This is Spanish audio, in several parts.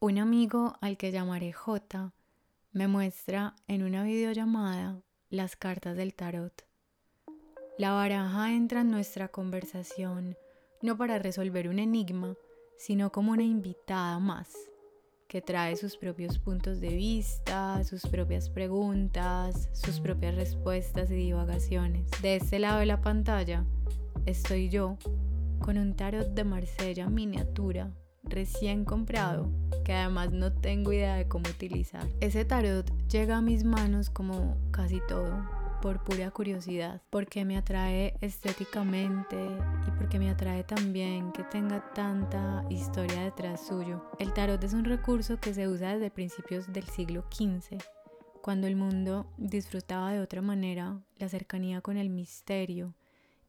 Un amigo al que llamaré J me muestra en una videollamada las cartas del tarot. La baraja entra en nuestra conversación no para resolver un enigma, sino como una invitada más, que trae sus propios puntos de vista, sus propias preguntas, sus propias respuestas y divagaciones. De este lado de la pantalla estoy yo con un tarot de Marsella miniatura recién comprado que además no tengo idea de cómo utilizar. Ese tarot llega a mis manos como casi todo por pura curiosidad, porque me atrae estéticamente y porque me atrae también que tenga tanta historia detrás suyo. El tarot es un recurso que se usa desde principios del siglo XV, cuando el mundo disfrutaba de otra manera la cercanía con el misterio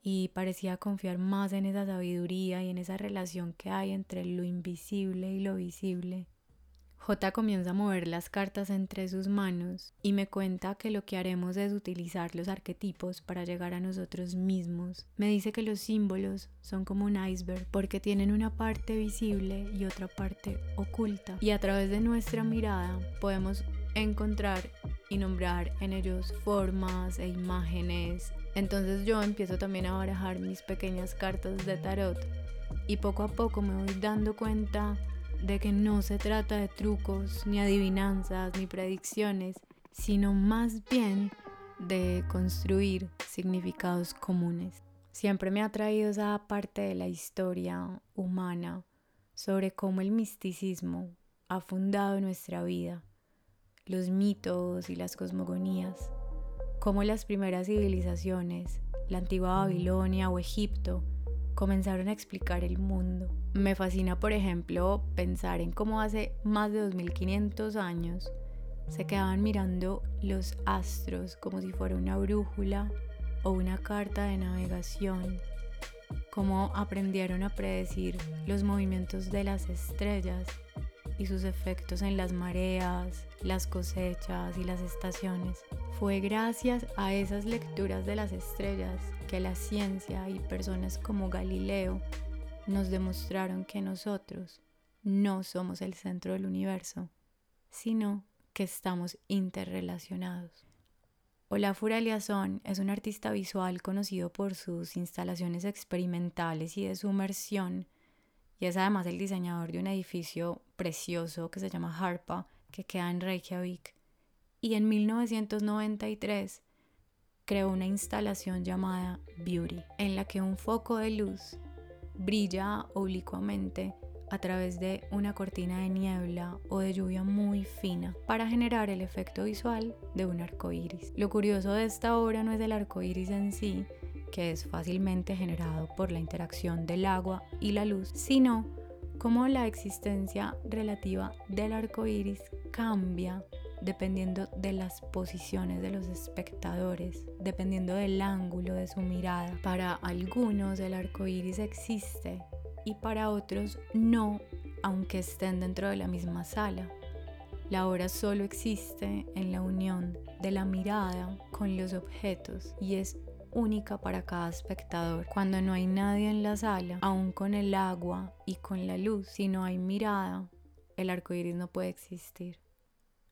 y parecía confiar más en esa sabiduría y en esa relación que hay entre lo invisible y lo visible. J comienza a mover las cartas entre sus manos y me cuenta que lo que haremos es utilizar los arquetipos para llegar a nosotros mismos. Me dice que los símbolos son como un iceberg porque tienen una parte visible y otra parte oculta y a través de nuestra mirada podemos encontrar y nombrar en ellos formas e imágenes entonces yo empiezo también a barajar mis pequeñas cartas de tarot y poco a poco me voy dando cuenta de que no se trata de trucos, ni adivinanzas, ni predicciones, sino más bien de construir significados comunes. Siempre me ha traído esa parte de la historia humana sobre cómo el misticismo ha fundado nuestra vida, los mitos y las cosmogonías cómo las primeras civilizaciones, la antigua Babilonia o Egipto, comenzaron a explicar el mundo. Me fascina, por ejemplo, pensar en cómo hace más de 2500 años se quedaban mirando los astros como si fuera una brújula o una carta de navegación, cómo aprendieron a predecir los movimientos de las estrellas y sus efectos en las mareas, las cosechas y las estaciones. Fue gracias a esas lecturas de las estrellas que la ciencia y personas como Galileo nos demostraron que nosotros no somos el centro del universo, sino que estamos interrelacionados. Olafur Eliasson es un artista visual conocido por sus instalaciones experimentales y de sumersión y es además el diseñador de un edificio precioso que se llama Harpa, que queda en Reykjavik. Y en 1993 creó una instalación llamada Beauty, en la que un foco de luz brilla oblicuamente a través de una cortina de niebla o de lluvia muy fina para generar el efecto visual de un arco iris. Lo curioso de esta obra no es el arco iris en sí, que es fácilmente generado por la interacción del agua y la luz, sino cómo la existencia relativa del arco iris cambia dependiendo de las posiciones de los espectadores, dependiendo del ángulo de su mirada. Para algunos el arco iris existe y para otros no, aunque estén dentro de la misma sala. La obra solo existe en la unión de la mirada con los objetos y es única para cada espectador. Cuando no hay nadie en la sala, aún con el agua y con la luz, si no hay mirada, el arco iris no puede existir.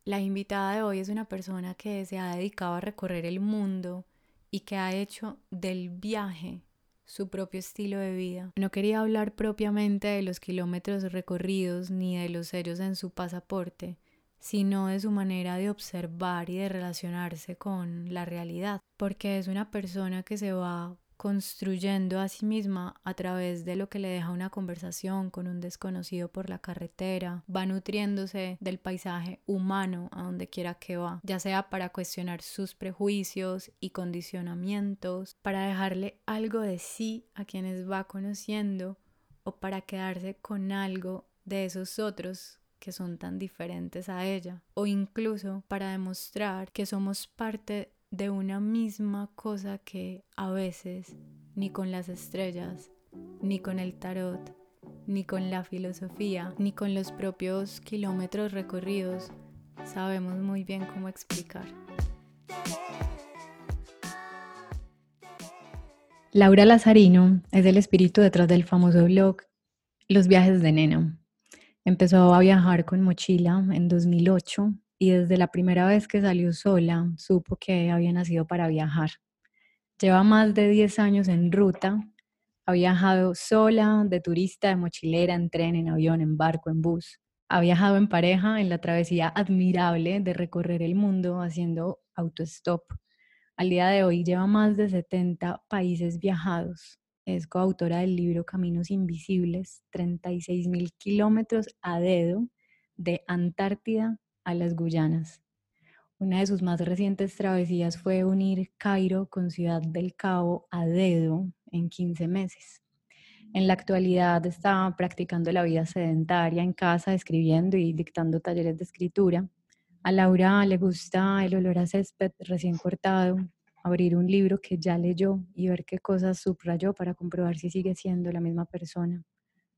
La invitada de hoy es una persona que se ha dedicado a recorrer el mundo y que ha hecho del viaje su propio estilo de vida. No quería hablar propiamente de los kilómetros recorridos ni de los sellos en su pasaporte, sino de su manera de observar y de relacionarse con la realidad, porque es una persona que se va construyendo a sí misma a través de lo que le deja una conversación con un desconocido por la carretera, va nutriéndose del paisaje humano a donde quiera que va, ya sea para cuestionar sus prejuicios y condicionamientos, para dejarle algo de sí a quienes va conociendo o para quedarse con algo de esos otros que son tan diferentes a ella, o incluso para demostrar que somos parte de una misma cosa que a veces ni con las estrellas, ni con el tarot, ni con la filosofía, ni con los propios kilómetros recorridos sabemos muy bien cómo explicar. Laura Lazarino es el espíritu detrás del famoso blog Los viajes de Nena Empezó a viajar con mochila en 2008 y desde la primera vez que salió sola supo que había nacido para viajar. Lleva más de 10 años en ruta, ha viajado sola, de turista, de mochilera, en tren, en avión, en barco, en bus. Ha viajado en pareja en la travesía admirable de recorrer el mundo haciendo autostop. Al día de hoy lleva más de 70 países viajados. Es coautora del libro Caminos Invisibles, 36 mil kilómetros a dedo de Antártida a las Guyanas. Una de sus más recientes travesías fue unir Cairo con Ciudad del Cabo a dedo en 15 meses. En la actualidad está practicando la vida sedentaria en casa, escribiendo y dictando talleres de escritura. A Laura le gusta el olor a césped recién cortado, abrir un libro que ya leyó y ver qué cosas subrayó para comprobar si sigue siendo la misma persona.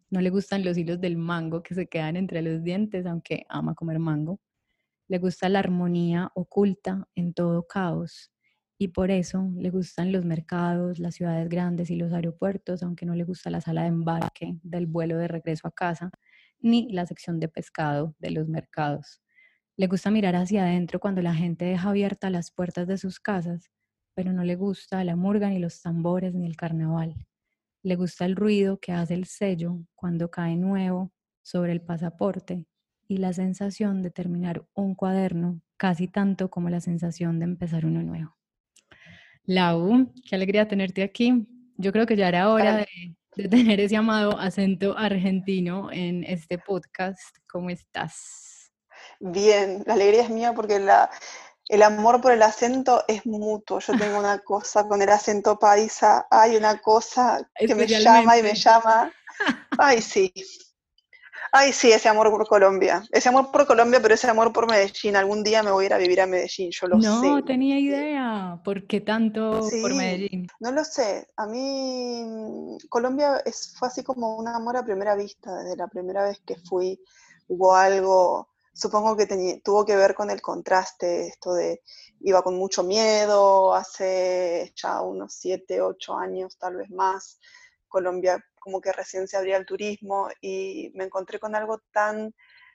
No le gustan los hilos del mango que se quedan entre los dientes, aunque ama comer mango. Le gusta la armonía oculta en todo caos y por eso le gustan los mercados, las ciudades grandes y los aeropuertos, aunque no le gusta la sala de embarque del vuelo de regreso a casa, ni la sección de pescado de los mercados. Le gusta mirar hacia adentro cuando la gente deja abiertas las puertas de sus casas, pero no le gusta la murga ni los tambores ni el carnaval. Le gusta el ruido que hace el sello cuando cae nuevo sobre el pasaporte y la sensación de terminar un cuaderno casi tanto como la sensación de empezar uno nuevo. Lau, qué alegría tenerte aquí. Yo creo que ya era hora de, tener ese amado acento argentino en este podcast. ¿Cómo estás? Bien, la alegría es mía porque la, el amor por el acento es mutuo. Yo tengo una cosa con el acento paisa, hay una cosa que me llama y me llama. Ay, sí, Ay, sí, ese amor por Colombia. Ese amor por Colombia, pero ese amor por Medellín. Algún día me voy a ir a vivir a Medellín, yo lo sé. No tenía idea. ¿Por qué tanto por Medellín? No lo sé. A mí Colombia es, fue así como un amor a primera vista. Desde la primera vez que fui hubo algo, supongo que tuvo que ver con el contraste, esto de iba con mucho miedo, hace ya unos siete, ocho años, tal vez más. Colombia como que recién se abría el turismo y me encontré con algo tan,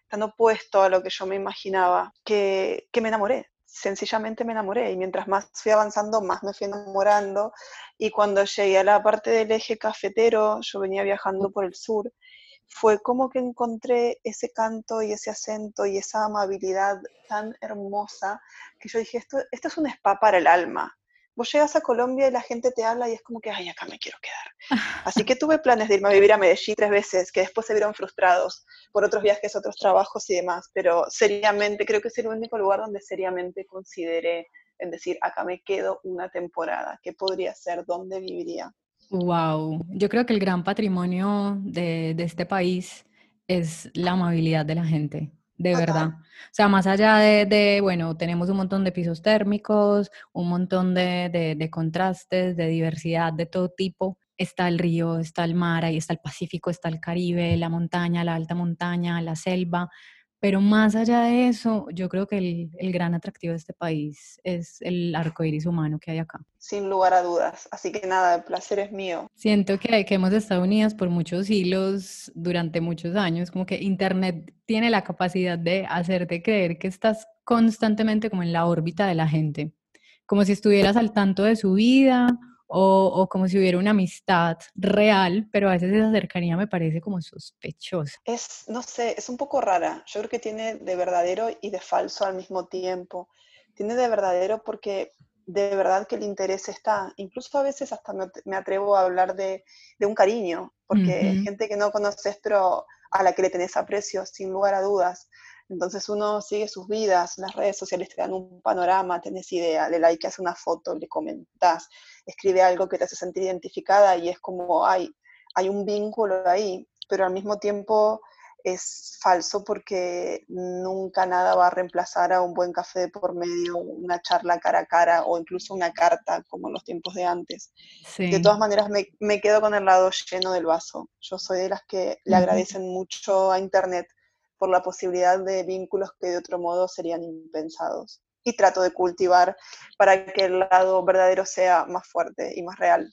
tan opuesto a lo que yo me imaginaba, que, que me enamoré, sencillamente me enamoré y mientras más fui avanzando, más me fui enamorando y cuando llegué a la parte del eje cafetero, yo venía viajando por el sur, fue como que encontré ese canto y ese acento y esa amabilidad tan hermosa que yo dije, esto, esto es un spa para el alma, vos llegas a Colombia y la gente te habla y es como que, ay, acá me quiero quedar. Así que tuve planes de irme a vivir a Medellín tres veces, que después se vieron frustrados por otros viajes, otros trabajos y demás, pero seriamente, creo que es el único lugar donde seriamente consideré en decir, acá me quedo una temporada, ¿qué podría ser? ¿Dónde viviría? Wow, yo creo que el gran patrimonio de, de este país es la amabilidad de la gente de verdad. O sea, más allá de, bueno, tenemos un montón de pisos térmicos, un montón de, de, contrastes, de diversidad de todo tipo. Está el río, está el mar, ahí está el Pacífico, está el Caribe, la montaña, la alta montaña, la selva. Pero más allá de eso, yo creo que el, el, gran atractivo de este país es el arco iris humano que hay acá. Sin lugar a dudas. Así que nada, el placer es mío. Siento que, que hemos estado unidas por muchos hilos durante muchos años. Como que Internet tiene la capacidad de hacerte creer que estás constantemente como en la órbita de la gente. Como si estuvieras al tanto de su vida o, como si hubiera una amistad real, pero a veces esa cercanía me parece como sospechosa. Es, no sé, es un poco rara. Yo creo que tiene de verdadero y de falso al mismo tiempo. Tiene de verdadero porque de verdad que el interés está. Incluso a veces hasta me, atrevo a hablar de, un cariño, porque hay gente que no conoces, pero a la que le tenés aprecio, sin lugar a dudas. Entonces uno sigue sus vidas, las redes sociales te dan un panorama, tenés idea, le like, hace una foto, le comentás, escribe algo que te hace sentir identificada y es como, hay, hay un vínculo ahí, pero al mismo tiempo es falso porque nunca nada va a reemplazar a un buen café de por medio, una charla cara a cara o incluso una carta como en los tiempos de antes. De todas maneras, me, me, quedo con el lado lleno del vaso. Yo soy de las que le agradecen mucho a Internet por la posibilidad de vínculos que de otro modo serían impensados. y trato de cultivar para que el lado verdadero sea más fuerte y más real.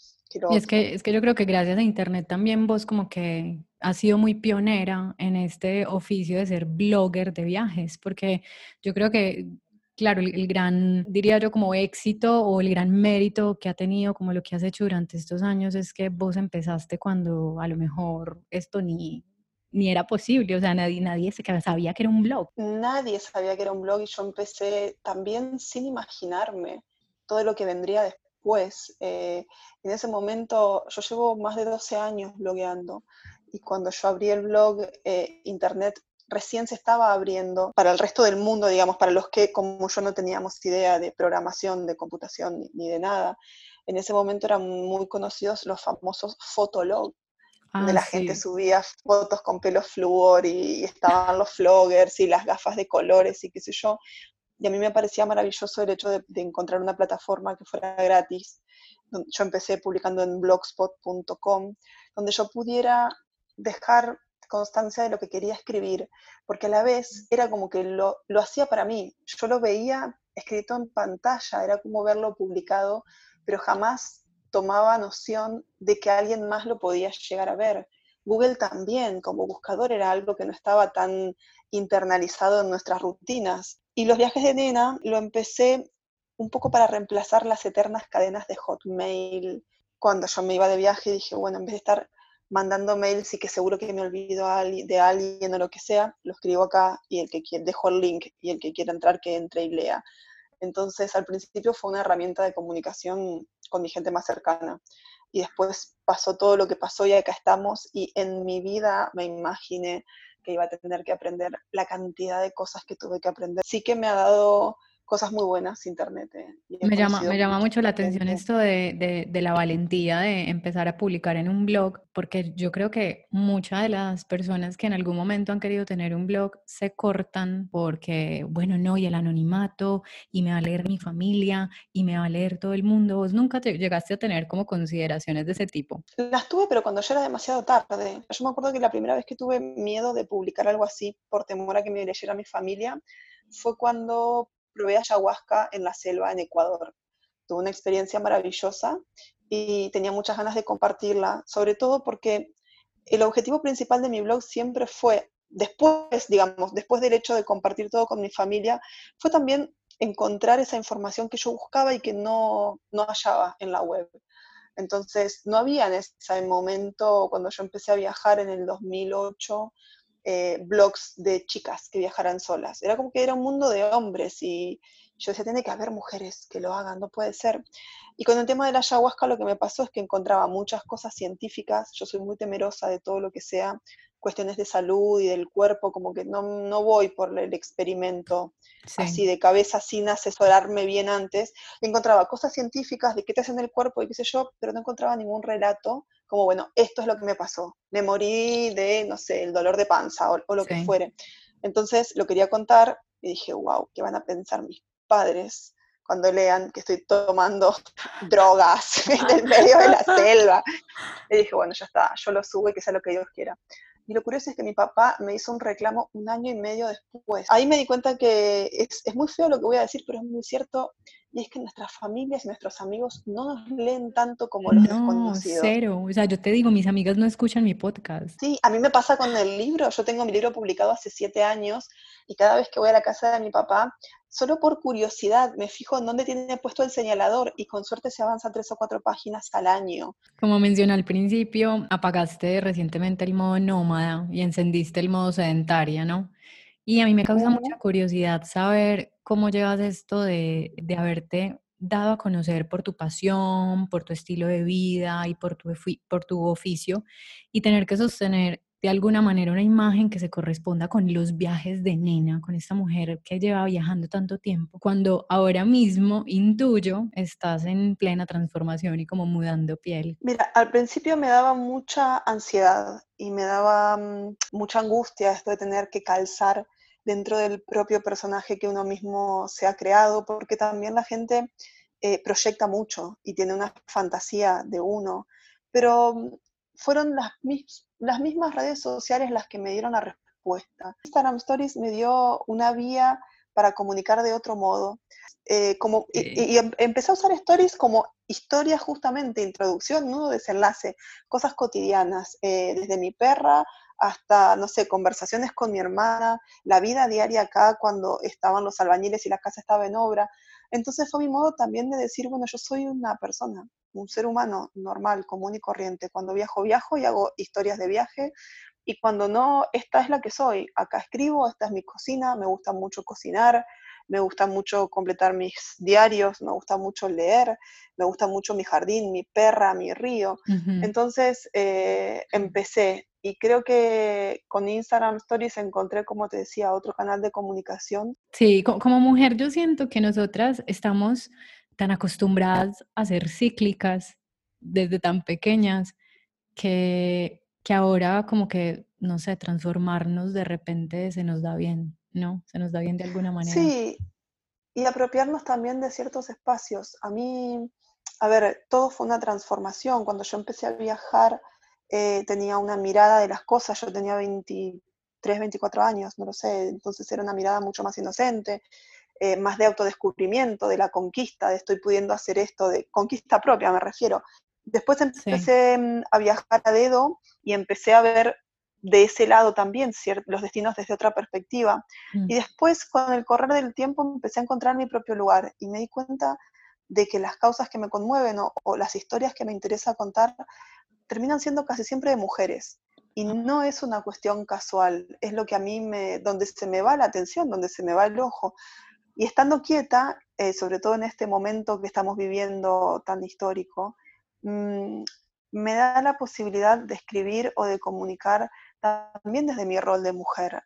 y es que, es que yo creo que gracias a Internet también vos como que has sido muy pionera en este oficio de ser blogger de viajes, porque yo creo que claro, el, gran, diría yo, como éxito o el gran mérito que ha tenido, como lo que has hecho durante estos años, es que vos empezaste cuando a lo mejor esto ni, ni era posible, o sea, nadie, nadie sabía que era un blog. Nadie sabía que era un blog y yo empecé también sin imaginarme todo lo que vendría después. Eh, en ese momento, yo llevo más de 12 años blogueando y cuando yo abrí el blog, eh, Internet recién se estaba abriendo para el resto del mundo, digamos, para los que como yo no teníamos idea de programación, de computación ni, de nada. En ese momento eran muy conocidos los famosos fotologs, donde ah, la gente subía fotos con pelo flúor y, estaban los floggers y las gafas de colores y qué sé yo. Y a mí me parecía maravilloso el hecho de, de encontrar una plataforma que fuera gratis. Yo empecé publicando en blogspot.com, donde yo pudiera dejar constancia de lo que quería escribir, porque a la vez era como que lo, lo hacía para mí. Yo lo veía escrito en pantalla, era como verlo publicado, pero jamás tomaba noción de que alguien más lo podía llegar a ver. Google también, como buscador, era algo que no estaba tan internalizado en nuestras rutinas. Y los viajes de nena lo empecé un poco para reemplazar las eternas cadenas de Hotmail. Cuando yo me iba de viaje dije, bueno, en vez de estar mandando mails y que seguro que me olvido de alguien o lo que sea, lo escribo acá y el que quiere, dejo el link y el que quiera entrar que entre y lea. Entonces al principio fue una herramienta de comunicación con mi gente más cercana y después pasó todo lo que pasó y acá estamos y en mi vida me imaginé que iba a tener que aprender la cantidad de cosas que tuve que aprender. Sí que me ha dado cosas muy buenas Internet. Eh, me llama, me llama mucho la atención esto de, de, la valentía de empezar a publicar en un blog, porque yo creo que muchas de las personas que en algún momento han querido tener un blog se cortan porque, bueno, no, y el anonimato, y me va a leer mi familia, y me va a leer todo el mundo. ¿Vos nunca te llegaste a tener como consideraciones de ese tipo? Las tuve, pero cuando ya era demasiado tarde. Yo me acuerdo que la primera vez que tuve miedo de publicar algo así por temor a que me leyera mi familia fue cuando probé ayahuasca en la selva en Ecuador. Tuve una experiencia maravillosa y tenía muchas ganas de compartirla, sobre todo porque el objetivo principal de mi blog siempre fue, después, digamos, después del hecho de compartir todo con mi familia, fue también encontrar esa información que yo buscaba y que no, no hallaba en la web. Entonces, no había en ese momento, cuando yo empecé a viajar en el 2008, eh, blogs de chicas que viajaran solas. Era como que era un mundo de hombres y yo decía, tiene que haber mujeres que lo hagan, no puede ser. Y con el tema de la ayahuasca lo que me pasó es que encontraba muchas cosas científicas, yo soy muy temerosa de todo lo que sea cuestiones de salud y del cuerpo, como que no, no voy por el experimento así de cabeza sin asesorarme bien antes. Encontraba cosas científicas de qué te hacen el cuerpo y qué sé yo, pero no encontraba ningún relato como, bueno, esto es lo que me pasó, me morí de, no sé, el dolor de panza o, lo que fuere. Entonces lo quería contar y dije, wow, ¿qué van a pensar mis padres cuando lean que estoy tomando drogas en el medio de la selva? Y dije, bueno, ya está, yo lo subo y que sea lo que Dios quiera. Y lo curioso es que mi papá me hizo un reclamo un año y medio después. Ahí me di cuenta que es, es muy feo lo que voy a decir, pero es muy cierto y es que nuestras familias y nuestros amigos no nos leen tanto como los no, desconocidos. cero. O sea, yo te digo, mis amigas no escuchan mi podcast. Sí, a mí me pasa con el libro. Yo tengo mi libro publicado hace siete años y cada vez que voy a la casa de mi papá, solo por curiosidad me fijo en dónde tiene puesto el señalador y con suerte se avanza tres o cuatro páginas al año. Como mencioné al principio, apagaste recientemente el modo nómada y encendiste el modo sedentaria, ¿no? Y a mí me causa mucha curiosidad saber cómo llevas esto de, de, haberte dado a conocer por tu pasión, por tu estilo de vida y por tu, por tu oficio y tener que sostener de alguna manera una imagen que se corresponda con los viajes de nena, con esta mujer que lleva viajando tanto tiempo, cuando ahora mismo intuyo estás en plena transformación y como mudando piel. Mira, al principio me daba mucha ansiedad y me daba mm, mucha angustia esto de tener que calzar dentro del propio personaje que uno mismo se ha creado, porque también la gente eh, proyecta mucho y tiene una fantasía de uno, pero mm, fueron las, las mismas redes sociales las que me dieron la respuesta. Instagram Stories me dio una vía para comunicar de otro modo. Eh, como, y, em, empecé a usar stories como historia justamente, introducción, nudo, desenlace, cosas cotidianas, eh, desde mi perra hasta, no sé, conversaciones con mi hermana, la vida diaria acá cuando estaban los albañiles y la casa estaba en obra. Entonces fue mi modo también de decir, bueno, yo soy una persona, un ser humano normal, común y corriente. Cuando viajo, viajo y hago historias de viaje. Y cuando no, esta es la que soy. Acá escribo, esta es mi cocina, me gusta mucho cocinar, me gusta mucho completar mis diarios, me gusta mucho leer, me gusta mucho mi jardín, mi perra, mi río. Entonces eh, empecé y creo que con Instagram Stories encontré, como te decía, otro canal de comunicación. Sí, como mujer yo siento que nosotras estamos tan acostumbradas a ser cíclicas desde tan pequeñas que, que ahora como que, no sé, transformarnos de repente se nos da bien, ¿no? Se nos da bien de alguna manera. Sí, y apropiarnos también de ciertos espacios. A mí, a ver, todo fue una transformación. Cuando yo empecé a viajar, eh, tenía una mirada de las cosas, yo tenía 23, 24 años, no lo sé, entonces era una mirada mucho más inocente, eh, más de autodescubrimiento, de la conquista, de estoy pudiendo hacer esto, de conquista propia me refiero. Después empecé mm, a viajar a dedo y empecé a ver de ese lado también los destinos desde otra perspectiva. Mm. Y después, con el correr del tiempo, empecé a encontrar mi propio lugar y me di cuenta de que las causas que me conmueven o las historias que me interesa contar terminan siendo casi siempre de mujeres. Y no es una cuestión casual, es lo que a mí me, donde se me va la atención, donde se me va el ojo. Y estando quieta, eh, sobre todo en este momento que estamos viviendo tan histórico, mm, me da la posibilidad de escribir o de comunicar también desde mi rol de mujer,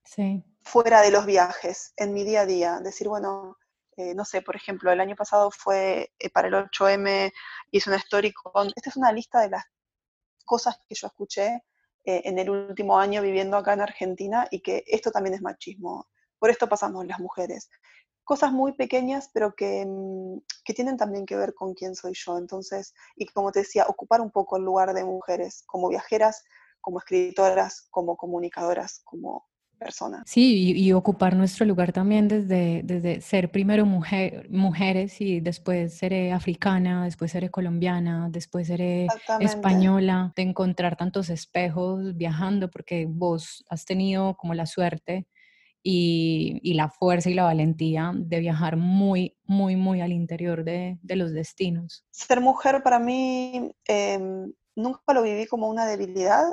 fuera de los viajes, en mi día a día. Decir, bueno, eh, no sé, por ejemplo, el año pasado fue eh, para el 8M, hice una story con, esta es una lista de las cosas que yo escuché eh, en el último año viviendo acá en Argentina y que esto también es machismo. Por esto pasamos las mujeres. Cosas muy pequeñas, pero que, mm, que tienen también que ver con quién soy yo. Entonces, y como te decía, ocupar un poco el lugar de mujeres como viajeras, como escritoras, como comunicadoras, como persona. Sí, y, ocupar nuestro lugar también desde, desde ser primero mujer, mujeres y después seré africana, después seré colombiana, después seré española, de encontrar tantos espejos viajando, porque vos has tenido como la suerte y, y, la fuerza y la valentía de viajar muy, muy, muy al interior de, de los destinos. Ser mujer para mí em, nunca lo viví como una debilidad,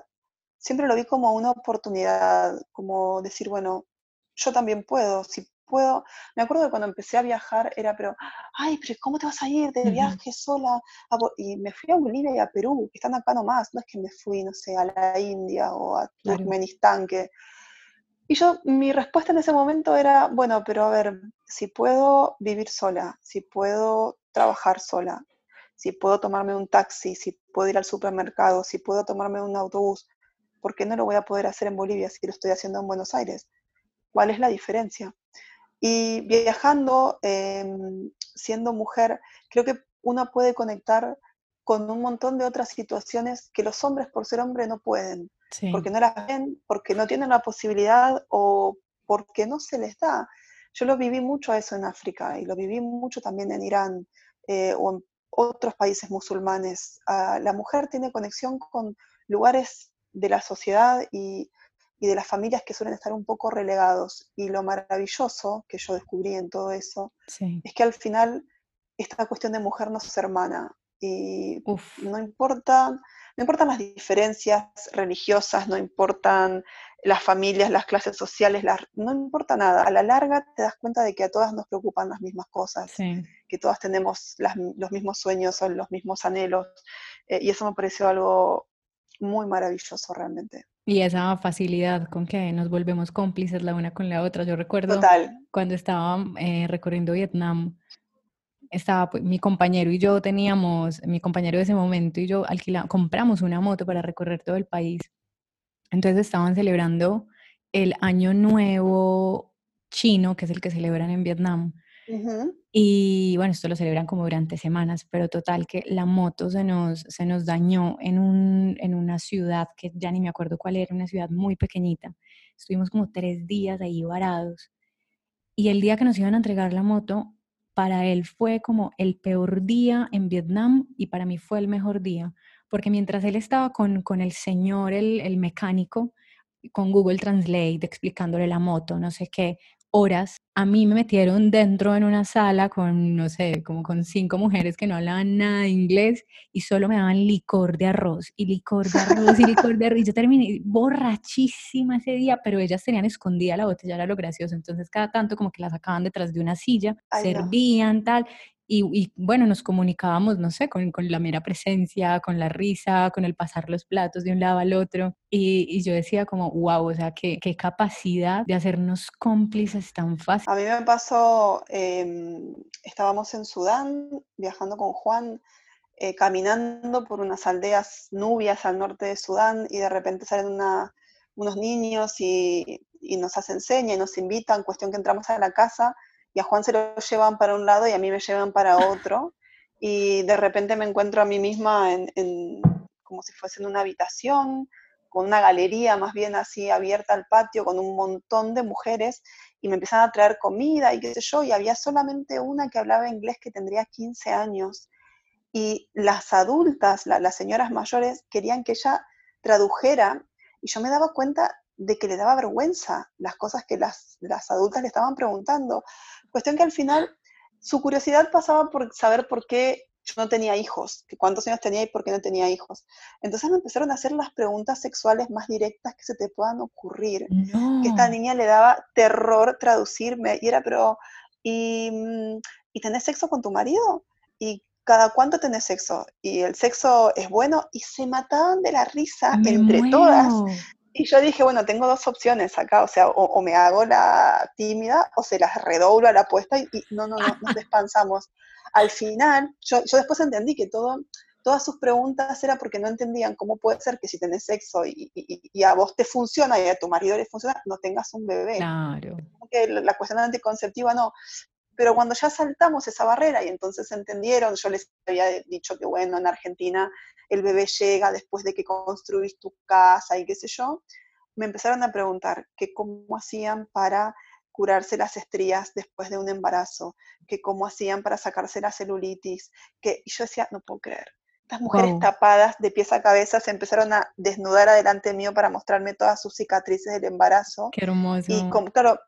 siempre lo vi como una oportunidad, como decir, bueno, yo también puedo, si puedo. Me acuerdo que cuando empecé a viajar era, pero, ay, pero ¿cómo te vas a ir de viaje sola? Y me fui a Bolivia y a Perú, que están acá nomás, no es que me fui, no sé, a la India o a Turkmenistán, que... Y yo, mi respuesta en ese momento era, bueno, pero a ver, si puedo vivir sola, si puedo trabajar sola, si puedo tomarme un taxi, si puedo ir al supermercado, si puedo tomarme un autobús, ¿por qué no lo voy a poder hacer en Bolivia si lo estoy haciendo en Buenos Aires? ¿Cuál es la diferencia? Y viajando, em, siendo mujer, creo que uno puede conectar con un montón de otras situaciones que los hombres por ser hombre no pueden, porque no las ven, porque no tienen la posibilidad o porque no se les da. Yo lo viví mucho eso en África y lo viví mucho también en Irán eh, o en otros países musulmanes. Ah, la mujer tiene conexión con lugares de la sociedad y, de las familias que suelen estar un poco relegados. Y lo maravilloso que yo descubrí en todo eso es que al final esta cuestión de mujer nos hermana y no importan, no importan las diferencias religiosas, no importan las familias, las clases sociales, no importa nada. A la larga te das cuenta de que a todas nos preocupan las mismas cosas, que todas tenemos los mismos sueños o los mismos anhelos. Eh, y eso me pareció algo muy maravilloso realmente. Y esa facilidad con que nos volvemos cómplices la una con la otra. Yo recuerdo cuando estaba eh, recorriendo Vietnam, estaba pues, mi compañero y yo teníamos, mi compañero de ese momento y yo alquilamos, compramos una moto para recorrer todo el país. Entonces estaban celebrando el Año Nuevo chino, que es el que celebran en Vietnam. Y bueno, esto lo celebran como durante semanas, pero total que la moto se nos, se nos dañó en, un, en una ciudad que ya ni me acuerdo cuál era, una ciudad muy pequeñita. Estuvimos como tres días ahí varados Y el día que nos iban a entregar la moto, para él fue como el peor día en Vietnam y para mí fue el mejor día, porque mientras él estaba con, con el señor, el, el mecánico, con Google Translate, explicándole la moto, no sé qué, horas, a mí me metieron dentro en una sala con, no sé, como con cinco mujeres que no hablaban nada de inglés y solo me daban licor de arroz y licor de arroz y licor de arroz. Y yo terminé borrachísima ese día, pero ellas tenían escondida la botella, era lo gracioso. Entonces cada tanto como que la sacaban detrás de una silla, servían, tal. Y, bueno, nos comunicábamos, no sé, con, con, la mera presencia, con la risa, con el pasar los platos de un lado al otro. Y, yo decía como, wow, o sea, qué, qué, capacidad de hacernos cómplices tan fácil. A mí me pasó, em, estábamos en Sudán viajando con Juan, eh, caminando por unas aldeas nubias al norte de Sudán y de repente salen unos niños y, nos hacen seña y nos invitan, cuestión que entramos a la casa y a Juan se lo llevan para un lado y a mí me llevan para otro. Y de repente me encuentro a mí misma en, como si fuese en una habitación, con una galería más bien así abierta al patio, con un montón de mujeres, y me empiezan a traer comida y qué sé yo, y había solamente una que hablaba inglés que tendría 15 años. Y las adultas, las señoras mayores, querían que ella tradujera, y yo me daba cuenta de que le daba vergüenza las cosas que las, las adultas le estaban preguntando. Cuestión que al final su curiosidad pasaba por saber por qué yo no tenía hijos, que cuántos años tenía y por qué no tenía hijos. Entonces me empezaron a hacer las preguntas sexuales más directas que se te puedan ocurrir. Que esta niña le daba terror traducirme. Y era, pero, ¿y, mm, ¿y tenés sexo con tu marido? ¿Y cada cuánto tenés sexo? ¿Y el sexo es bueno? Y se mataban de la risa entre todas y yo dije, bueno, tengo dos opciones acá, o sea, o, me hago la tímida o se las redoblo a la apuesta y, no, no, no, nos despansamos. Al final, yo, yo después entendí que todo, todas sus preguntas era porque no entendían cómo puede ser que si tenés sexo y, y, a vos te funciona y a tu marido le funciona, no tengas un bebé. Claro. Que la cuestión anticonceptiva no. Pero cuando ya saltamos esa barrera y entonces entendieron, yo les había dicho que bueno, en Argentina el bebé llega después de que construís tu casa y qué sé yo, me empezaron a preguntar que cómo hacían para curarse las estrías después de un embarazo, que cómo hacían para sacarse la celulitis, que y yo decía, no puedo creer. Estas mujeres tapadas de pies a cabeza se empezaron a desnudar adelante mío para mostrarme todas sus cicatrices del embarazo. Qué hermoso. Y como, claro,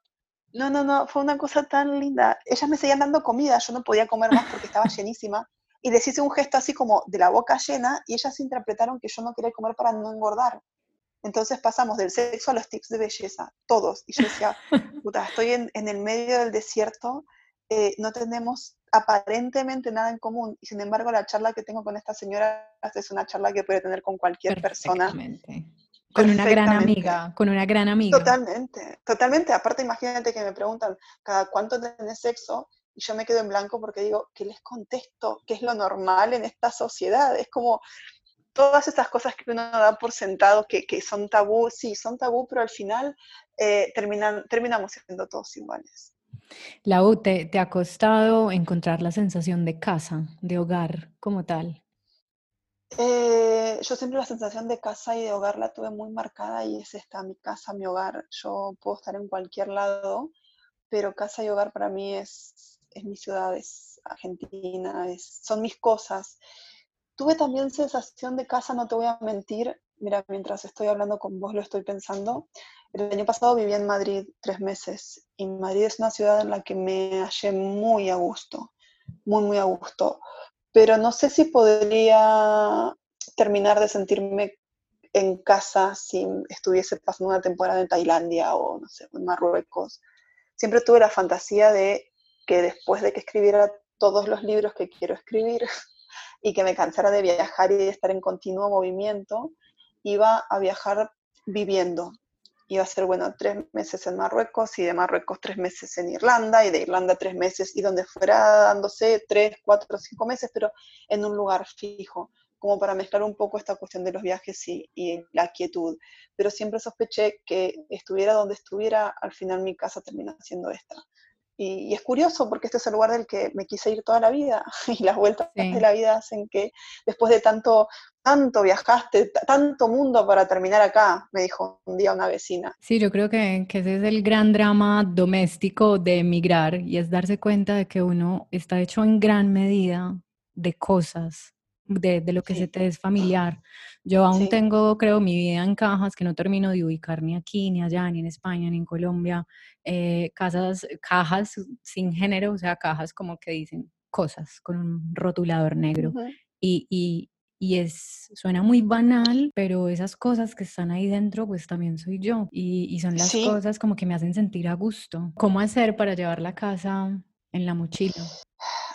no, no, no, fue una cosa tan linda. Ellas me seguían dando comida, yo no podía comer más porque estaba llenísima y les hice un gesto así como de la boca llena y ellas interpretaron que yo no quería comer para no engordar. Entonces pasamos del sexo a los tips de belleza, todos. Y yo decía, puta, estoy en, el medio del desierto, eh, no tenemos aparentemente nada en común. Y sin embargo, la charla que tengo con esta señora es una charla que puede tener con cualquier persona. Con una gran amiga, con una gran amiga. Totalmente, totalmente. Aparte, imagínate que me preguntan, ¿cada cuánto tenés sexo? y yo me quedo en blanco porque digo, ¿qué les contesto? ¿Qué es lo normal en esta sociedad? Es como todas estas cosas que uno da por sentado que, que son tabú, sí, son tabú, pero al final eh, terminan, terminamos siendo todos iguales. Lau, ¿te, ¿te ha costado encontrar la sensación de casa, de hogar como tal? Eh, yo siempre la sensación de casa y de hogar la tuve muy marcada y es esta, mi casa, mi hogar. Yo puedo estar en cualquier lado, pero casa y hogar para mí es, es mi ciudad, es Argentina, es, son mis cosas. Tuve también sensación de casa, no te voy a mentir, mira, mientras estoy hablando con vos lo estoy pensando. El año pasado viví en Madrid tres meses y Madrid es una ciudad en la que me hallé muy a gusto, muy, muy a gusto. Pero no sé si podría terminar de sentirme en casa si estuviese pasando una temporada en Tailandia o, no sé, en Marruecos. Siempre tuve la fantasía de que después de que escribiera todos los libros que quiero escribir y que me cansara de viajar y de estar en continuo movimiento, iba a viajar viviendo. Iba a ser, bueno, tres meses en Marruecos y de Marruecos tres meses en Irlanda y de Irlanda tres meses y donde fuera dándose tres, cuatro, cinco meses, pero en un lugar fijo, como para mezclar un poco esta cuestión de los viajes y, y la quietud. Pero siempre sospeché que estuviera donde estuviera, al final mi casa termina siendo esta Y, es curioso porque este es el lugar del que me quise ir toda la vida y las vueltas de la vida hacen que después de tanto, tanto viajaste, tanto mundo para terminar acá, me dijo un día una vecina. Sí, yo creo que, que ese es el gran drama doméstico de emigrar y es darse cuenta de que uno está hecho en gran medida de cosas de, de, lo que se te es familiar. Yo aún tengo, creo, mi vida en cajas que no termino de ubicar ni aquí, ni allá, ni en España, ni en Colombia. Eh, casas, cajas sin género, o sea, cajas como que dicen cosas con un rotulador negro. y, y, y, es, suena muy banal, pero esas cosas que están ahí dentro, pues también soy yo. Y, y son las cosas como que me hacen sentir a gusto. ¿Cómo hacer para llevar la casa en la mochila?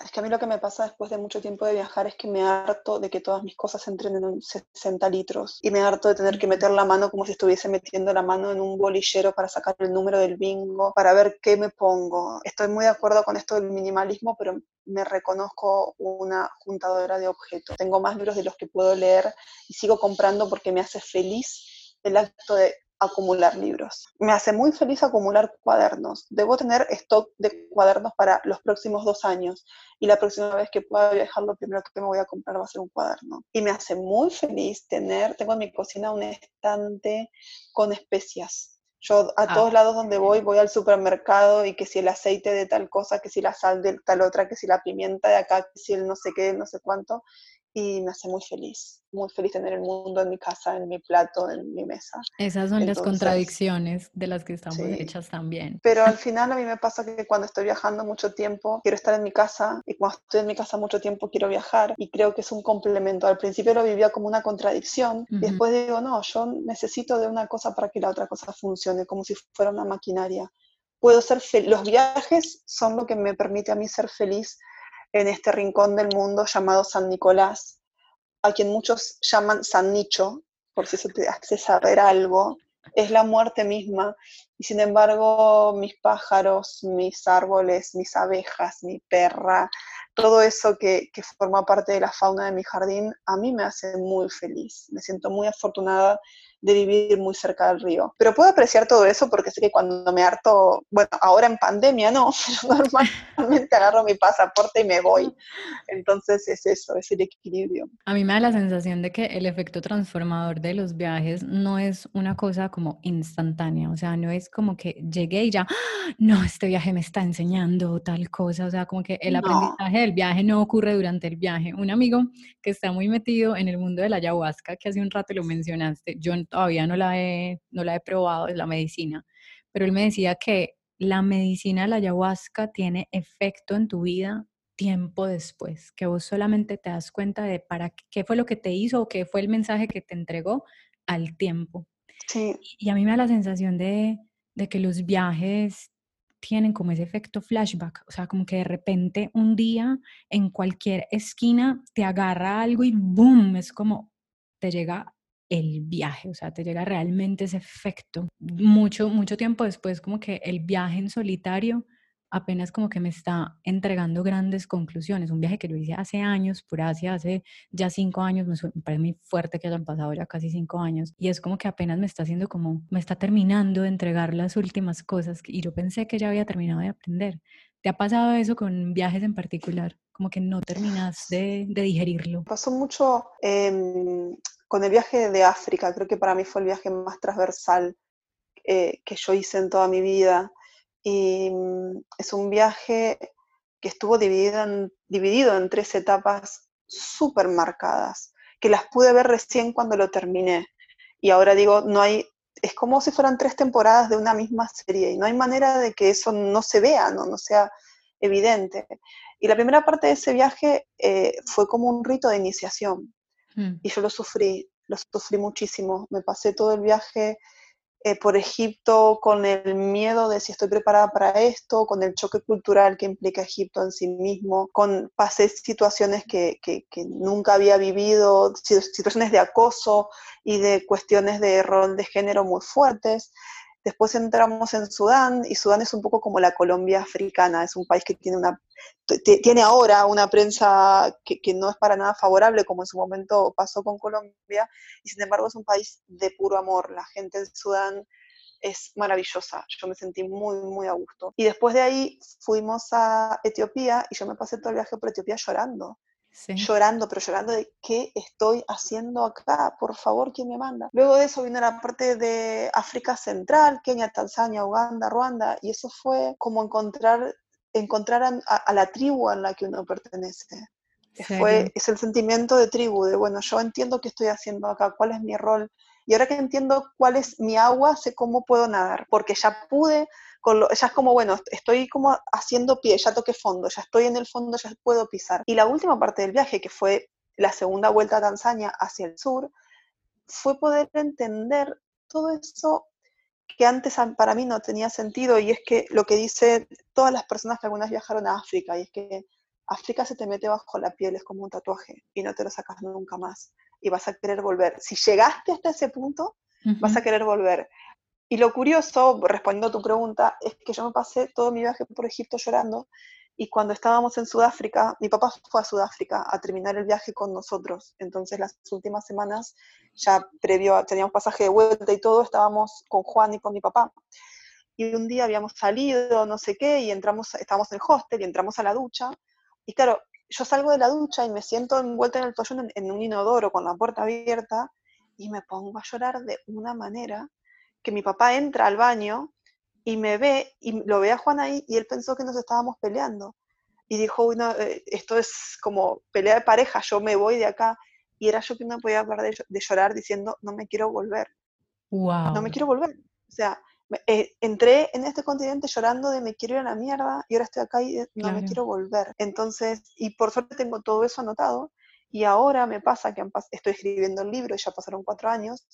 Es que a mí lo que me pasa después de mucho tiempo de viajar es que me harto de que todas mis cosas entren en 60 litros y me harto de tener que meter la mano como si estuviese metiendo la mano en un bolillero para sacar el número del bingo, para ver qué me pongo. Estoy muy de acuerdo con esto del minimalismo, pero me reconozco una juntadora de objetos. Tengo más libros de los que puedo leer y sigo comprando porque me hace feliz el acto de acumular libros. Me hace muy feliz acumular cuadernos. Debo tener stock de cuadernos para los próximos dos años y la próxima vez que pueda viajar lo primero que me voy a comprar va a ser un cuaderno. Y me hace muy feliz tener, tengo en mi cocina un estante con especias. Yo a ah, todos lados donde voy, voy al supermercado y que si el aceite de tal cosa, que si la sal de tal otra, que si la pimienta de acá, que si el no sé qué, no sé cuánto, y me hace muy feliz, muy feliz tener el mundo en mi casa, en mi plato, en mi mesa. Esas son las contradicciones de las que estamos hechas también. Pero al final a mí me pasa que cuando estoy viajando mucho tiempo, quiero estar en mi casa y cuando estoy en mi casa mucho tiempo quiero viajar y creo que es un complemento. Al principio lo vivía como una contradicción y después digo, no, yo necesito de una cosa para que la otra cosa funcione, como si fuera una maquinaria. Puedo ser Los viajes son lo que me permite a mí ser feliz en este rincón del mundo llamado San Nicolás, a quien muchos llaman San Nicho, por si eso te hace saber algo, es la muerte misma. Y sin embargo, mis pájaros, mis árboles, mis abejas, mi perra, todo eso que, que, forma parte de la fauna de mi jardín, a mí me hace muy feliz. Me siento muy afortunada de vivir muy cerca del río. Pero puedo apreciar todo eso porque sé que cuando me harto, bueno, ahora en pandemia no, pero normalmente agarro mi pasaporte y me voy. Entonces es eso, es el equilibrio. A mí me da la sensación de que el efecto transformador de los viajes no es una cosa como instantánea, o sea, no es como que llegué y ya, ¡Ah! no, este viaje me está enseñando tal cosa, o sea, como que el aprendizaje del viaje no ocurre durante el viaje. Un amigo que está muy metido en el mundo de la ayahuasca, que hace un rato lo mencionaste, yo todavía no la he, no la he probado, es la medicina, pero él me decía que la medicina de la ayahuasca tiene efecto en tu vida tiempo después, que vos solamente te das cuenta de para qué fue lo que te hizo o qué fue el mensaje que te entregó al tiempo. Sí. Y a mí me da la sensación de, de que los viajes tienen como ese efecto flashback, o sea, como que de repente un día en cualquier esquina te agarra algo y boom, es como te llega el viaje, o sea, te llega realmente ese efecto. Mucho, mucho tiempo después, como que el viaje en solitario apenas como que me está entregando grandes conclusiones. Un viaje que lo hice hace años por Asia, hace ya cinco años, me, parece muy fuerte que hayan pasado ya casi cinco años, y es como que apenas me está haciendo como, me está terminando de entregar las últimas cosas, y yo pensé que ya había terminado de aprender. ¿Te ha pasado eso con viajes en particular? Como que no terminas de, de digerirlo. Pasó mucho eh, con el viaje de África, creo que para mí fue el viaje más transversal eh, que yo hice en toda mi vida. Y mm, es un viaje que estuvo dividido en, dividido en tres etapas súper marcadas, que las pude ver recién cuando lo terminé. Y ahora digo, no hay, es como si fueran tres temporadas de una misma serie y no hay manera de que eso no se vea, no, no sea evidente. Y la primera parte de ese viaje eh, fue como un rito de iniciación. Mm. Y yo lo sufrí, lo sufrí muchísimo. Me pasé todo el viaje eh, por Egipto con el miedo de si estoy preparada para esto, con el choque cultural que implica Egipto en sí mismo, con pasé situaciones que, nunca había vivido, situaciones de acoso y de cuestiones de rol de género muy fuertes. Después entramos en Sudán y Sudán es un poco como la Colombia africana, es un país que tiene, una, tiene ahora una prensa que, que, no es para nada favorable como en su momento pasó con Colombia y sin embargo es un país de puro amor. La gente en Sudán es maravillosa. Yo me sentí muy, muy a gusto. Y después de ahí fuimos a Etiopía y yo me pasé todo el viaje por Etiopía llorando. Llorando, pero llorando de qué estoy haciendo acá, por favor, ¿quién me manda? Luego de eso vino la parte de África Central, Kenia, Tanzania, Uganda, Ruanda, y eso fue como encontrar, encontrar a, la tribu a la que uno pertenece. Fue, es el sentimiento de tribu, de bueno, yo entiendo qué estoy haciendo acá, cuál es mi rol, y ahora que entiendo cuál es mi agua, sé cómo puedo nadar, porque ya pude, con ya es como, bueno, estoy como haciendo pie, ya toqué fondo, ya estoy en el fondo, ya puedo pisar. Y la última parte del viaje, que fue la segunda vuelta a Tanzania hacia el sur, fue poder entender todo eso que antes para mí no tenía sentido y es que lo que dice todas las personas que algunas viajaron a África y es que África se te mete bajo la piel, es como un tatuaje y no te lo sacas nunca más y vas a querer volver. Si llegaste hasta ese punto, vas a querer volver. Y lo curioso, respondiendo a tu pregunta, es que yo me pasé todo mi viaje por Egipto llorando y cuando estábamos en Sudáfrica, mi papá fue a Sudáfrica a terminar el viaje con nosotros. Entonces las últimas semanas, ya previo, teníamos pasaje de vuelta y todo, estábamos con Juan y con mi papá. Y un día habíamos salido, no sé qué, y entramos, estábamos en el hostel y entramos a la ducha. Y claro, yo salgo de la ducha y me siento envuelta en el toallón en, un inodoro con la puerta abierta y me pongo a llorar de una manera que mi papá entra al baño y me ve y lo ve a Juan ahí y él pensó que nos estábamos peleando y dijo, eh, esto es como pelea de pareja, yo me voy de acá y era yo que no podía parar de, llorar diciendo, no me quiero volver. Wow. No me quiero volver. O sea, eh, entré en este continente llorando de me quiero ir a la mierda y ahora estoy acá y no me quiero volver. Entonces, y por suerte tengo todo eso anotado y ahora me pasa que estoy escribiendo el libro y ya pasaron cuatro años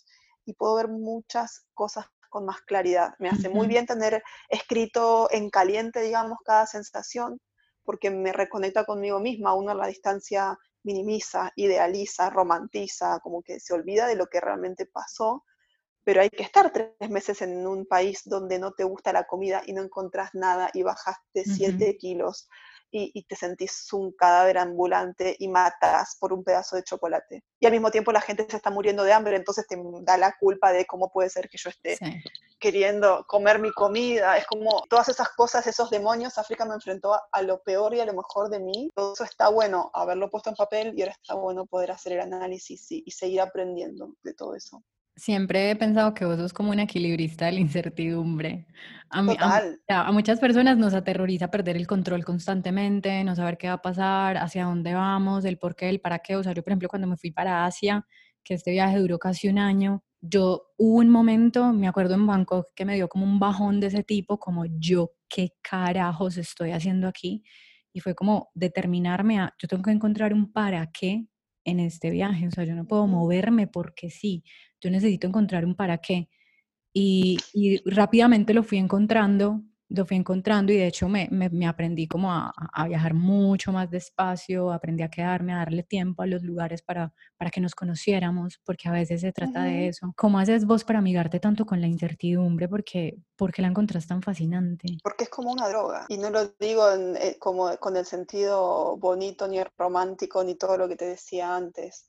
y puedo ver muchas cosas con más claridad. Me hace muy bien tener escrito en caliente, digamos, cada sensación porque me reconecta conmigo misma. Uno a la distancia minimiza, idealiza, romantiza, como que se olvida de lo que realmente pasó pero hay que estar tres meses en un país donde no te gusta la comida y no encontrás nada y bajaste siete kilos y, te sentís un cadáver ambulante y matas por un pedazo de chocolate. Y al mismo tiempo la gente se está muriendo de hambre, entonces te da la culpa de cómo puede ser que yo esté queriendo comer mi comida. Es como todas esas cosas, esos demonios, África me enfrentó a, lo peor y a lo mejor de mí. Todo eso está bueno, haberlo puesto en papel y ahora está bueno poder hacer el análisis y seguir aprendiendo de todo eso. Siempre he pensado que vos sos como un equilibrista de la incertidumbre. A, muchas personas nos aterroriza perder el control constantemente, no saber qué va a pasar, hacia dónde vamos, el por qué, el para qué. O sea, yo, por ejemplo, cuando me fui para Asia, que este viaje duró casi un año, yo hubo un momento, me acuerdo en Bangkok, que me dio como un bajón de ese tipo, como yo, ¿qué carajos estoy haciendo aquí? Y fue como determinarme a, yo tengo que encontrar un para qué en este viaje, o sea, yo no puedo moverme porque sí, yo necesito encontrar un para qué. Y, rápidamente lo fui encontrando, lo fui encontrando y de hecho me, me, aprendí como a, a, viajar mucho más despacio, aprendí a quedarme, a darle tiempo a los lugares para, para que nos conociéramos, porque a veces se trata de eso. ¿Cómo haces vos para amigarte tanto con la incertidumbre? Porque, porque la encontrás tan fascinante? Porque es como una droga, y no lo digo eh, como con el sentido bonito, ni romántico, ni todo lo que te decía antes.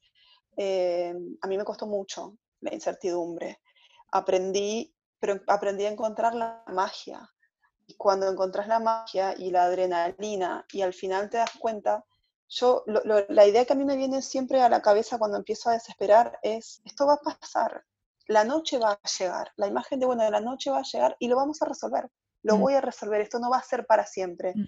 Eh, a mí me costó mucho la incertidumbre. Aprendí, pero aprendí a encontrar la magia. Y cuando encontrás la magia y la adrenalina y al final te das cuenta, yo la idea que a mí me viene siempre a la cabeza cuando empiezo a desesperar es, esto va a pasar, la noche va a llegar, la imagen de, bueno, de la noche va a llegar y lo vamos a resolver, lo mm. voy a resolver, esto no va a ser para siempre. Mm.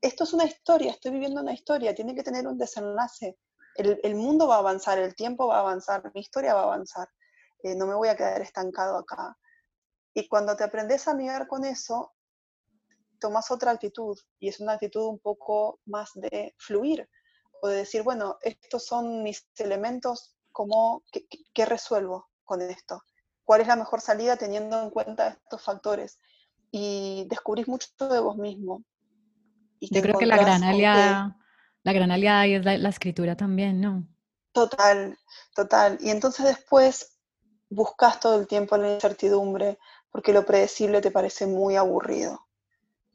Esto es una historia, estoy viviendo una historia, tiene que tener un desenlace el, mundo va a avanzar, el tiempo va a avanzar, mi historia va a avanzar, eh, no me voy a quedar estancado acá. Y cuando te aprendes a mirar con eso, tomas otra actitud y es una actitud un poco más de fluir o de decir, bueno, estos son mis elementos, ¿cómo, qué, resuelvo con esto? ¿Cuál es la mejor salida teniendo en cuenta estos factores? Y descubrís mucho de vos mismo. Y Yo creo que la gran aliada la gran aliada y es la, escritura también, ¿no? Total, total. Y entonces después buscas todo el tiempo la incertidumbre porque lo predecible te parece muy aburrido.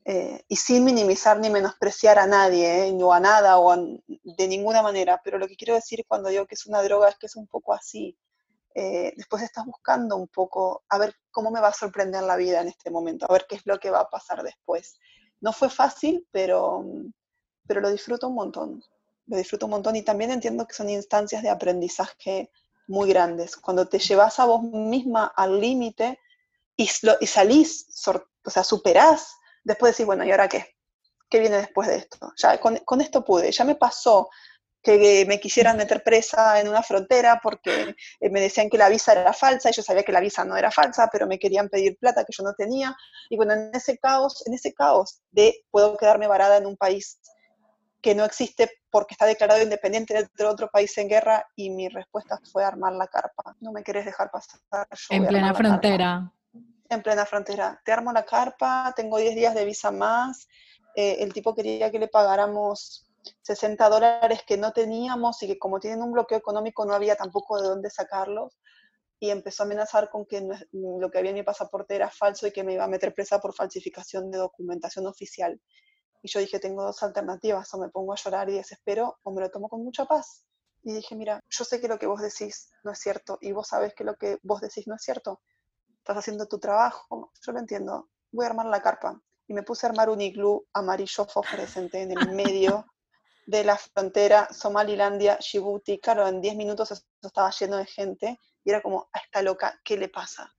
Eh, y sin minimizar ni menospreciar a nadie, ¿eh? o a nada, o de ninguna manera. Pero lo que quiero decir cuando digo que es una droga es que es un poco así. eh, después estás buscando un poco a ver cómo me va a sorprender la vida en este momento, a ver qué es lo que va a pasar después. No fue fácil, pero, pero lo disfruto un montón, lo disfruto un montón y también entiendo que son instancias de aprendizaje muy grandes. Cuando te llevas a vos misma al límite y, y, salís, o sea, superás, después decís, bueno, ¿y ahora qué? ¿Qué viene después de esto? Ya con, con esto pude, ya me pasó que me quisieran meter presa en una frontera porque eh, me decían que la visa era falsa y yo sabía que la visa no era falsa, pero me querían pedir plata que yo no tenía. Y bueno, en ese caos, en ese caos de puedo quedarme varada en un país que no existe porque está declarado independiente de otro país en guerra y mi respuesta fue armar la carpa. No me querés dejar pasar. en plena frontera. En plena frontera. Te armo la carpa, tengo 10 días de visa más. Eh, el tipo quería que le pagáramos 60 dólares que no teníamos y que como tienen un bloqueo económico no había tampoco de dónde sacarlos y empezó a amenazar con que lo que había en mi pasaporte era falso y que me iba a meter presa por falsificación de documentación oficial. Y yo dije, tengo dos alternativas, o me pongo a llorar y desespero, o me lo tomo con mucha paz. Y dije, mira, yo sé que lo que vos decís no es cierto, y vos sabés que lo que vos decís no es cierto. Estás haciendo tu trabajo, yo lo entiendo. Voy a armar la carpa. Y me puse a armar un iglú amarillo fosforescente en el medio de la frontera Somalilandia, Djibouti, claro, en 10 minutos eso estaba lleno de gente y era como, a esta loca, ¿qué le pasa?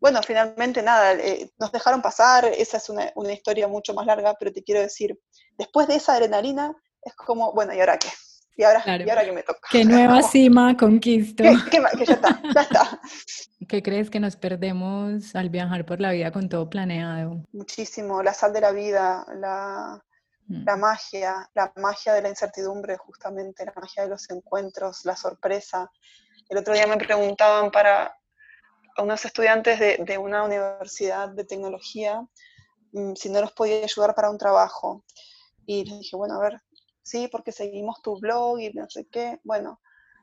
Bueno, finalmente nada, eh, nos dejaron pasar, esa es una, historia mucho más larga, pero te quiero decir, después de esa adrenalina, es como, bueno, ¿y ahora qué? ¿Y ahora, ¿y ahora qué me toca? ¿Qué nueva cima conquisto? ¿Qué, que ya está, ya está. ¿Qué crees que nos perdemos al viajar por la vida con todo planeado? Muchísimo, la sal de la vida, la, la mm. magia, la magia de la incertidumbre, justamente, la magia de los encuentros, la sorpresa. El otro día me preguntaban para unos estudiantes de, una universidad de tecnología mm, si no los podía ayudar para un trabajo. Y les dije, bueno, a ver, sí, porque seguimos tu blog y no sé qué. Bueno,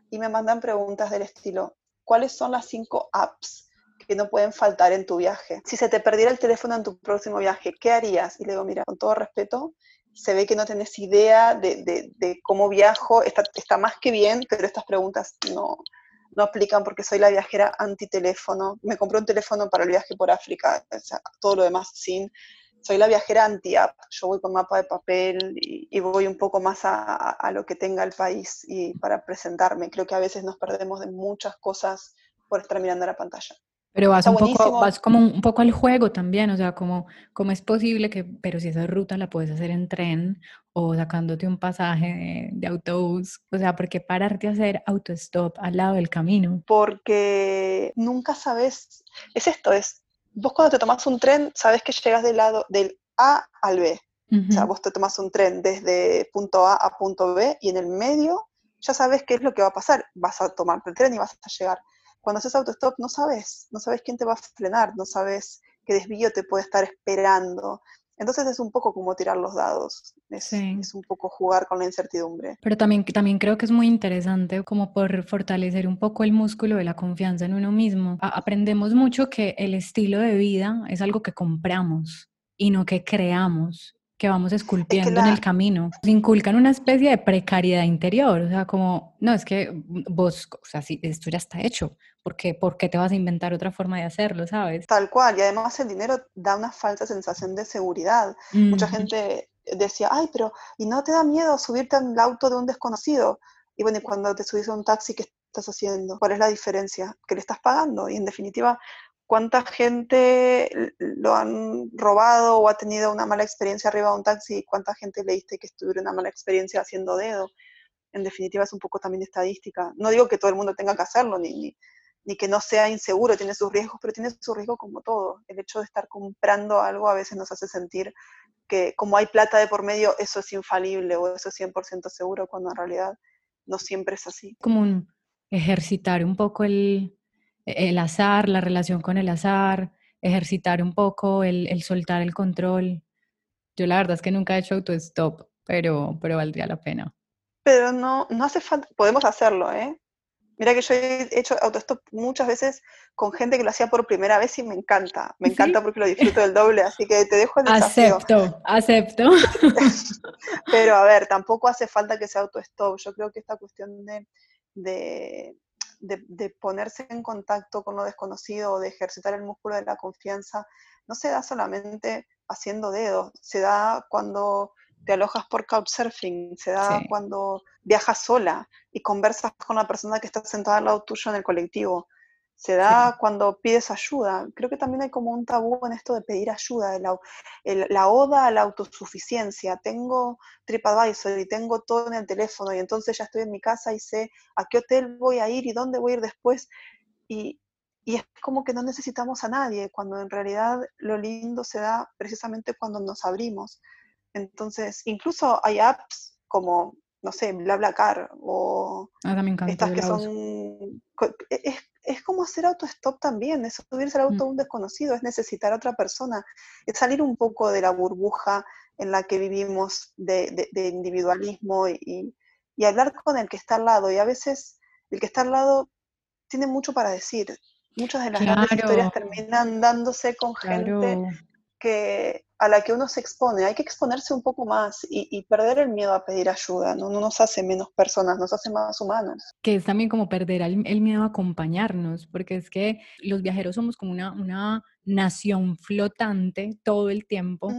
y me mandan preguntas del estilo, ¿cuáles son las cinco apps que no pueden faltar en tu viaje? Si se te perdiera el teléfono en tu próximo viaje, ¿qué harías? Y le digo, mira, con todo respeto, se ve que no tenés idea de, cómo viajo, está, está, más que bien, pero estas preguntas no, no aplican porque soy la viajera anti-teléfono. Me compré un teléfono para el viaje por África, o sea, todo lo demás sin. Soy la viajera anti-app, yo voy con mapa de papel y, voy un poco más a, a, lo que tenga el país y para presentarme. Creo que a veces nos perdemos de muchas cosas por estar mirando la pantalla. Pero vas, un poco, vas como un poco al juego también, o sea, como, como es posible que, pero si esa ruta la puedes hacer en tren o sacándote un pasaje de, autobús, o sea, ¿por qué pararte a hacer autostop al lado del camino? Porque nunca sabes, es esto, es, vos cuando te tomas un tren, sabes que llegas del lado del A al B, o sea, vos te tomas un tren desde punto A a punto B y en el medio ya sabes qué es lo que va a pasar, vas a tomar el tren y vas a llegar cuando haces autostop no sabes, no sabes quién te va a frenar, no sabes qué desvío te puede estar esperando. Entonces es un poco como tirar los dados, es, es, un poco jugar con la incertidumbre. Pero también, también creo que es muy interesante como por fortalecer un poco el músculo de la confianza en uno mismo. aprendemos mucho que el estilo de vida es algo que compramos y no que creamos que vamos esculpiendo en el camino. Se inculcan una especie de precariedad interior, o sea, como, no, es que vos, o sea, si esto ya está hecho, ¿por qué, ¿por qué te vas a inventar otra forma de hacerlo, sabes? Tal cual, y además el dinero da una falsa sensación de seguridad. Mucha gente decía, ay, pero, ¿y no te da miedo subirte al auto de un desconocido? Y bueno, y cuando te subís a un taxi, ¿qué estás haciendo? ¿Cuál es la diferencia? Que le estás pagando. Y en definitiva, cuánta gente lo han robado o ha tenido una mala experiencia arriba de un taxi cuánta gente leíste que tuviera una mala experiencia haciendo dedo. En definitiva es un poco también estadística. No digo que todo el mundo tenga que hacerlo, ni, ni, que no sea inseguro, tiene sus riesgos, pero tiene su riesgo como todo. El hecho de estar comprando algo a veces nos hace sentir que como hay plata de por medio, eso es infalible o eso es 100% seguro, cuando en realidad no siempre es así. Como un ejercitar un poco el, el azar, la relación con el azar, ejercitar un poco, el, soltar el control. Yo la verdad es que nunca he hecho autostop, pero, pero valdría la pena. Pero no, no hace falta, podemos hacerlo, ¿eh? Mira que yo he hecho autostop muchas veces con gente que lo hacía por primera vez y me encanta. Me encanta porque lo disfruto del doble, así que te dejo el desafío. Acepto, acepto. Pero a ver, tampoco hace falta que sea autostop. Yo creo que esta cuestión de de, ponerse en contacto con lo desconocido o de ejercitar el músculo de la confianza no se da solamente haciendo dedos, se da cuando te alojas por couchsurfing, se da cuando viajas sola y conversas con la persona que está sentada al lado tuyo en el colectivo, se da cuando pides ayuda. Creo que también hay como un tabú en esto de pedir ayuda, la, la oda a la autosuficiencia. Tengo TripAdvisor y tengo todo en el teléfono y entonces ya estoy en mi casa y sé a qué hotel voy a ir y dónde voy a ir después. Y, y es como que no necesitamos a nadie, cuando en realidad lo lindo se da precisamente cuando nos abrimos. Entonces, incluso hay apps como, no sé, BlaBlaCar o ah, estas que son... E, es, es como hacer autostop también, es subirse al auto a mm. un desconocido, es necesitar a otra persona, es salir un poco de la burbuja en la que vivimos de, individualismo y, hablar con el que está al lado. Y a veces el que está al lado tiene mucho para decir. Muchas de las grandes historias terminan dándose con gente que, a la que uno se expone. Hay que exponerse un poco más y, perder el miedo a pedir ayuda. ¿no? no nos hace menos personas, nos hace más humanos. Que es también como perder el, miedo a acompañarnos, porque es que los viajeros somos como una, una nación flotante todo el tiempo.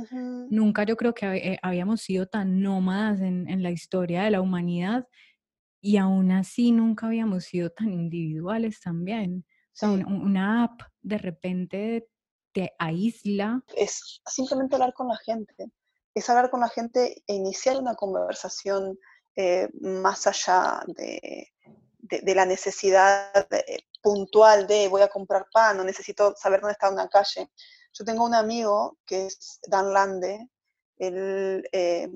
Nunca yo creo que eh, habíamos sido tan nómadas en, en la historia de la humanidad y aún así nunca habíamos sido tan individuales también. O sea, una app de repente te aísla. Es simplemente hablar con la gente, es hablar con la gente e iniciar una conversación eh, más allá de, la necesidad eh, puntual de voy a comprar pan o necesito saber dónde está una calle. Yo tengo un amigo que es Dan Lande, él eh,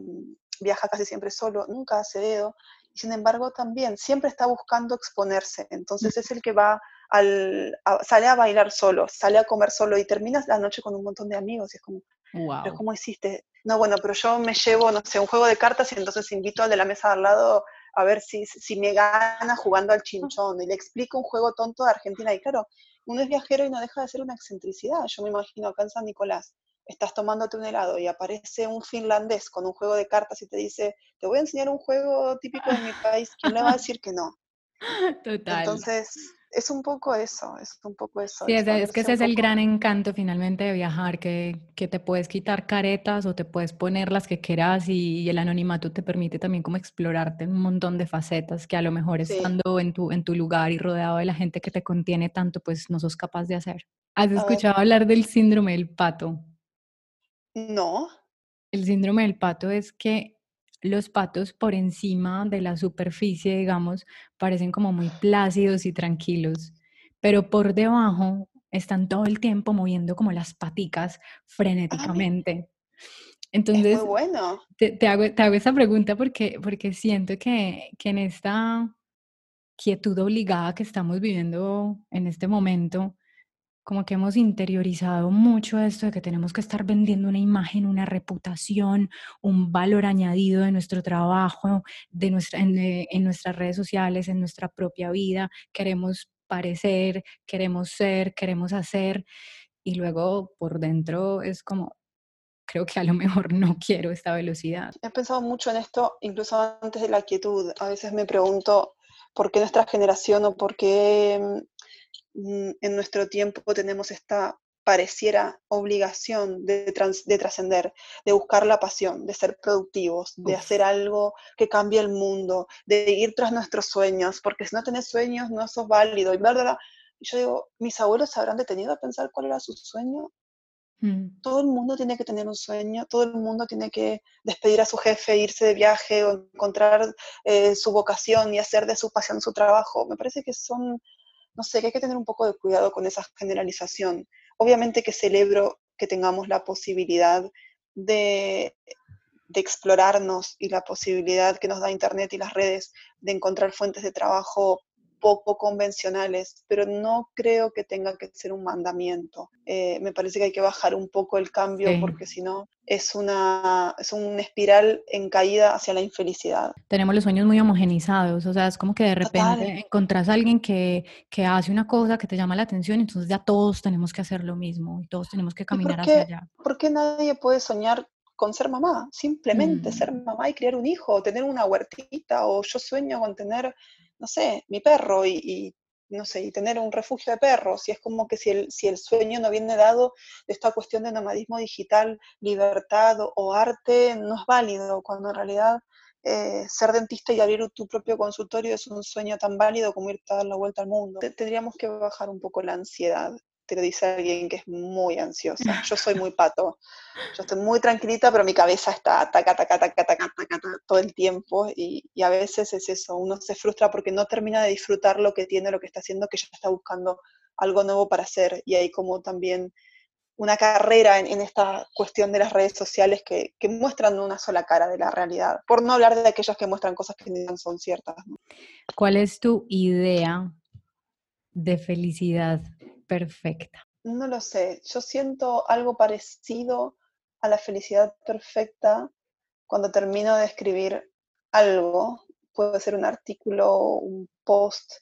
viaja casi siempre solo, nunca hace dedo, y sin embargo también siempre está buscando exponerse. Entonces es el que va al, sale a bailar solo, sale a comer solo y terminas la noche con un montón de amigos y es como, pero ¿cómo hiciste? No, bueno, pero yo me llevo, no sé, un juego de cartas y entonces invito al de la mesa al lado a ver si, si me gana jugando al chinchón y le explico un juego tonto de Argentina y claro, uno es viajero y no deja de ser una excentricidad. Yo me imagino acá en San Nicolás, estás tomándote un helado y aparece un finlandés con un juego de cartas y te dice, te voy a enseñar un juego típico de mi país, ¿quién le va a decir que no? Total. Entonces, es un poco eso, es un poco eso. Sí, es, que ese es el gran encanto finalmente de viajar, que, que, te puedes quitar caretas o te puedes poner las que quieras y, el anonimato te permite también como explorarte un montón de facetas que a lo mejor estando en tu, en tu lugar y rodeado de la gente que te contiene tanto, pues no sos capaz de hacer. ¿Has escuchado hablar del síndrome del pato? No. El síndrome del pato es que los patos por encima de la superficie, digamos, parecen como muy plácidos y tranquilos, pero por debajo están todo el tiempo moviendo como las paticas frenéticamente. Entonces, muy bueno. te, hago, te hago esa pregunta porque, porque siento que, que en esta quietud obligada que estamos viviendo en este momento, como que hemos interiorizado mucho esto de que tenemos que estar vendiendo una imagen, una reputación, un valor añadido de nuestro trabajo, de nuestra, eh, en, nuestras redes sociales, en nuestra propia vida. Queremos parecer, queremos ser, queremos hacer y luego por dentro es como, creo que a lo mejor no quiero esta velocidad. He pensado mucho en esto, incluso antes de la quietud. A veces me pregunto por qué nuestra generación o por qué en nuestro tiempo tenemos esta pareciera obligación de, de trascender, de buscar la pasión, de ser productivos, de hacer algo que cambie el mundo, de ir tras nuestros sueños, porque si no tenés sueños no sos válido. Y verdad, yo digo, mis abuelos se habrán detenido a pensar cuál era su sueño. Mm. Todo el mundo tiene que tener un sueño, todo el mundo tiene que despedir a su jefe, irse de viaje o encontrar eh, su vocación y hacer de su pasión su trabajo. Me parece que son no sé, que hay que tener un poco de cuidado con esa generalización. Obviamente que celebro que tengamos la posibilidad de, de explorarnos y la posibilidad que nos da Internet y las redes de encontrar fuentes de trabajo poco convencionales, pero no creo que tenga que ser un mandamiento. Eh, me parece que hay que bajar un poco el cambio porque si no es una, es una espiral en caída hacia la infelicidad. Tenemos los sueños muy homogenizados, o sea, es como que de repente encontrás a alguien que, que, hace una cosa que te llama la atención entonces ya todos tenemos que hacer lo mismo y todos tenemos que caminar hacia allá. ¿Por qué nadie puede soñar con ser mamá? Simplemente ser mm. mamá y criar un hijo, o tener una huertita, o yo sueño con tener no sé, mi perro y, no sé, y tener un refugio de perros, y es como que si el, si el sueño no viene dado de esta cuestión de nomadismo digital, libertad o, arte, no es válido, cuando en realidad eh, ser dentista y abrir tu propio consultorio es un sueño tan válido como irte a dar la vuelta al mundo. Tendríamos que bajar un poco la ansiedad, te lo dice alguien que es muy ansiosa. Yo soy muy pato, yo estoy muy tranquilita, pero mi cabeza está taca, taca, taca, taca, taca, todo el tiempo y, y, a veces es eso, uno se frustra porque no termina de disfrutar lo que tiene, lo que está haciendo, que ya está buscando algo nuevo para hacer y hay como también una carrera en, esta cuestión de las redes sociales que, muestran una sola cara de la realidad, por no hablar de aquellas que muestran cosas que no son ciertas. ¿Cuál es tu idea de felicidad perfecta? No lo sé, yo siento algo parecido a la felicidad perfecta cuando termino de escribir algo, puede ser un artículo, un post,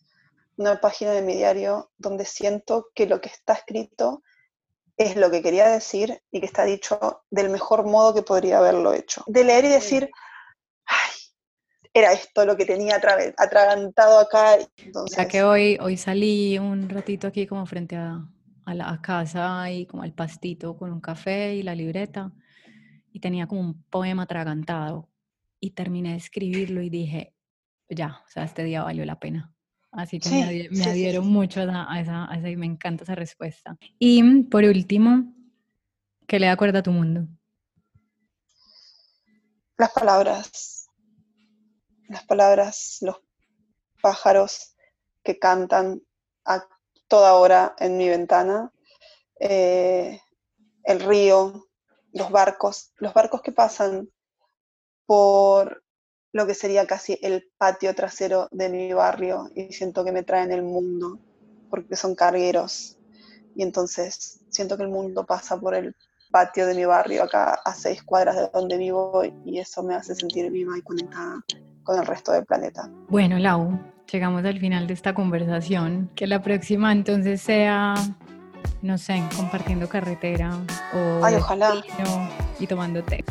una página de mi diario, donde siento que lo que está escrito es lo que quería decir y que está dicho del mejor modo que podría haberlo hecho. De leer y decir, ay, era esto lo que tenía atragantado acá. Entonces... Ya que hoy, hoy salí un ratito aquí como frente a, la casa y como al pastito con un café y la libreta y tenía como un poema atragantado y terminé de escribirlo y dije, ya, o sea, este día valió la pena. Así que me, adhiero mucho a, esa, a esa, y me encanta esa respuesta. Y por último, ¿qué le acuerda a tu mundo? Las palabras. Las palabras, los pájaros que cantan a toda hora en mi ventana, eh, el río, los barcos, los barcos que pasan por lo que sería casi el patio trasero de mi barrio y siento que me traen el mundo porque son cargueros. Y entonces siento que el mundo pasa por el patio de mi barrio acá a seis cuadras de donde vivo y eso me hace sentir viva y conectada con el resto del planeta. Bueno, Lau, llegamos al final de esta conversación. Que la próxima entonces sea, no sé, compartiendo carretera o Ay, ojalá. y tomando té.